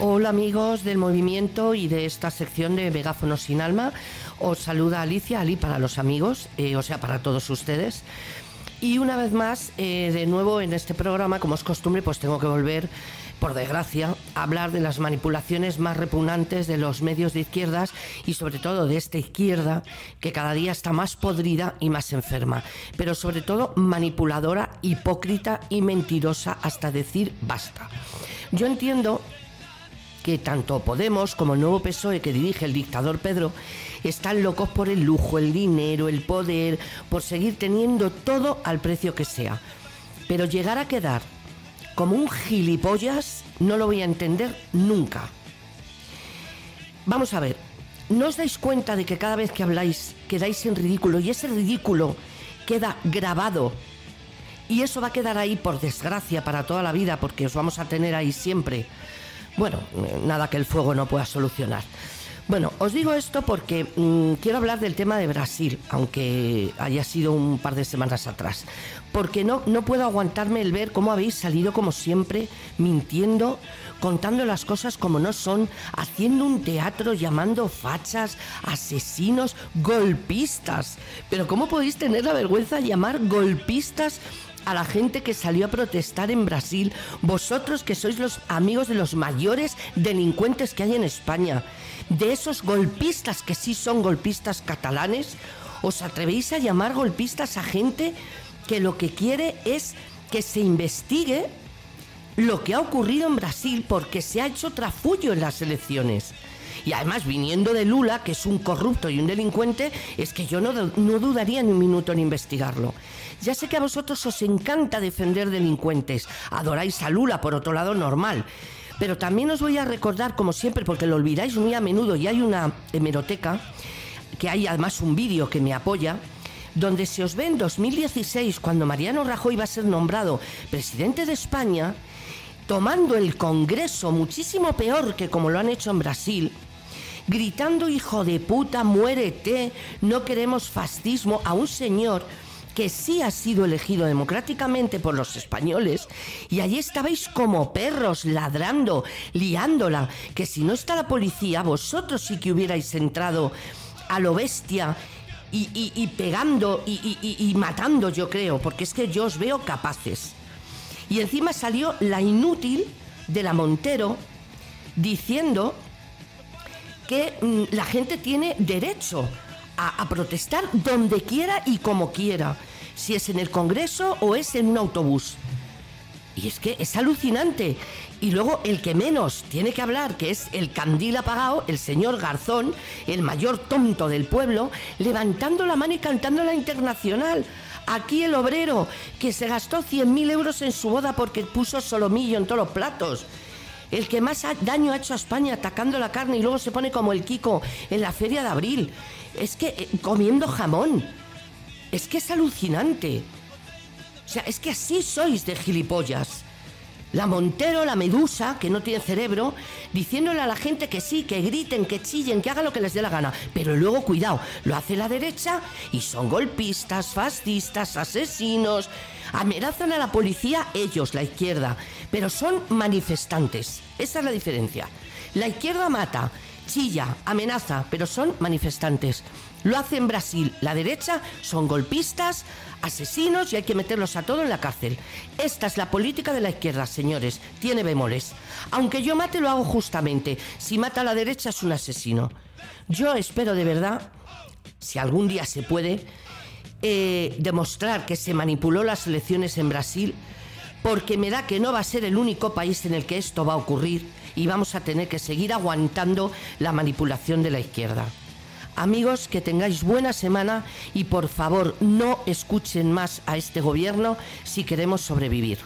Hola amigos del movimiento y de esta sección de Megáfono sin alma. Os saluda Alicia, Ali para los amigos, eh, o sea, para todos ustedes. Y una vez más, eh, de nuevo en este programa, como es costumbre, pues tengo que volver, por desgracia, a hablar de las manipulaciones más repugnantes de los medios de izquierdas y sobre todo de esta izquierda que cada día está más podrida y más enferma, pero sobre todo manipuladora, hipócrita y mentirosa hasta decir basta. Yo entiendo que tanto Podemos como el nuevo PSOE que dirige el dictador Pedro están locos por el lujo, el dinero, el poder, por seguir teniendo todo al precio que sea. Pero llegar a quedar como un gilipollas no lo voy a entender nunca. Vamos a ver, ¿no os dais cuenta de que cada vez que habláis quedáis en ridículo y ese ridículo queda grabado y eso va a quedar ahí por desgracia para toda la vida porque os vamos a tener ahí siempre? Bueno, nada que el fuego no pueda solucionar. Bueno, os digo esto porque mm, quiero hablar del tema de Brasil, aunque haya sido un par de semanas atrás. Porque no, no puedo aguantarme el ver cómo habéis salido, como siempre, mintiendo, contando las cosas como no son, haciendo un teatro llamando fachas, asesinos, golpistas. Pero ¿cómo podéis tener la vergüenza de llamar golpistas a la gente que salió a protestar en Brasil, vosotros que sois los amigos de los mayores delincuentes que hay en España, de esos golpistas que sí son golpistas catalanes, ¿os atrevéis a llamar golpistas a gente que lo que quiere es que se investigue lo que ha ocurrido en Brasil porque se ha hecho trafullo en las elecciones? Y además, viniendo de Lula, que es un corrupto y un delincuente, es que yo no, no dudaría ni un minuto en investigarlo. Ya sé que a vosotros os encanta defender delincuentes, adoráis a Lula, por otro lado, normal. Pero también os voy a recordar, como siempre, porque lo olvidáis muy a menudo, y hay una hemeroteca, que hay además un vídeo que me apoya, donde se os ve en 2016, cuando Mariano Rajoy va a ser nombrado presidente de España, tomando el Congreso muchísimo peor que como lo han hecho en Brasil, gritando hijo de puta, muérete, no queremos fascismo a un señor que sí ha sido elegido democráticamente por los españoles, y allí estabais como perros ladrando, liándola, que si no está la policía, vosotros sí que hubierais entrado a lo bestia y, pegando y, y matando, yo creo, porque es que yo os veo capaces. Y encima salió la inútil de la Montero diciendo que mm, la gente tiene derecho a, protestar donde quiera y como quiera, si es en el Congreso o es en un autobús. Y es que es alucinante. Y luego el que menos tiene que hablar, que es el candil apagado, el señor Garzón, el mayor tonto del pueblo, levantando la mano y cantando la internacional. Aquí el obrero, que se gastó 100.000 euros en su boda porque puso solomillo en todos los platos el que más daño ha hecho a España atacando la carne y luego se pone como el Kiko en la feria de abril. Es que eh, comiendo jamón. Es que es alucinante. O sea, es que así sois de gilipollas. La Montero, la Medusa, que no tiene cerebro, diciéndole a la gente que sí, que griten, que chillen, que hagan lo que les dé la gana. Pero luego, cuidado, lo hace la derecha y son golpistas, fascistas, asesinos. Amenazan a la policía ellos, la izquierda, pero son manifestantes. Esa es la diferencia. La izquierda mata, chilla, amenaza, pero son manifestantes. Lo hace en Brasil. La derecha son golpistas, asesinos y hay que meterlos a todos en la cárcel. Esta es la política de la izquierda, señores. Tiene bemoles. Aunque yo mate, lo hago justamente. Si mata a la derecha, es un asesino. Yo espero de verdad, si algún día se puede, eh, demostrar que se manipuló las elecciones en Brasil, porque me da que no va a ser el único país en el que esto va a ocurrir y vamos a tener que seguir aguantando la manipulación de la izquierda. Amigos, que tengáis buena semana y por favor no escuchen más a este gobierno si queremos sobrevivir.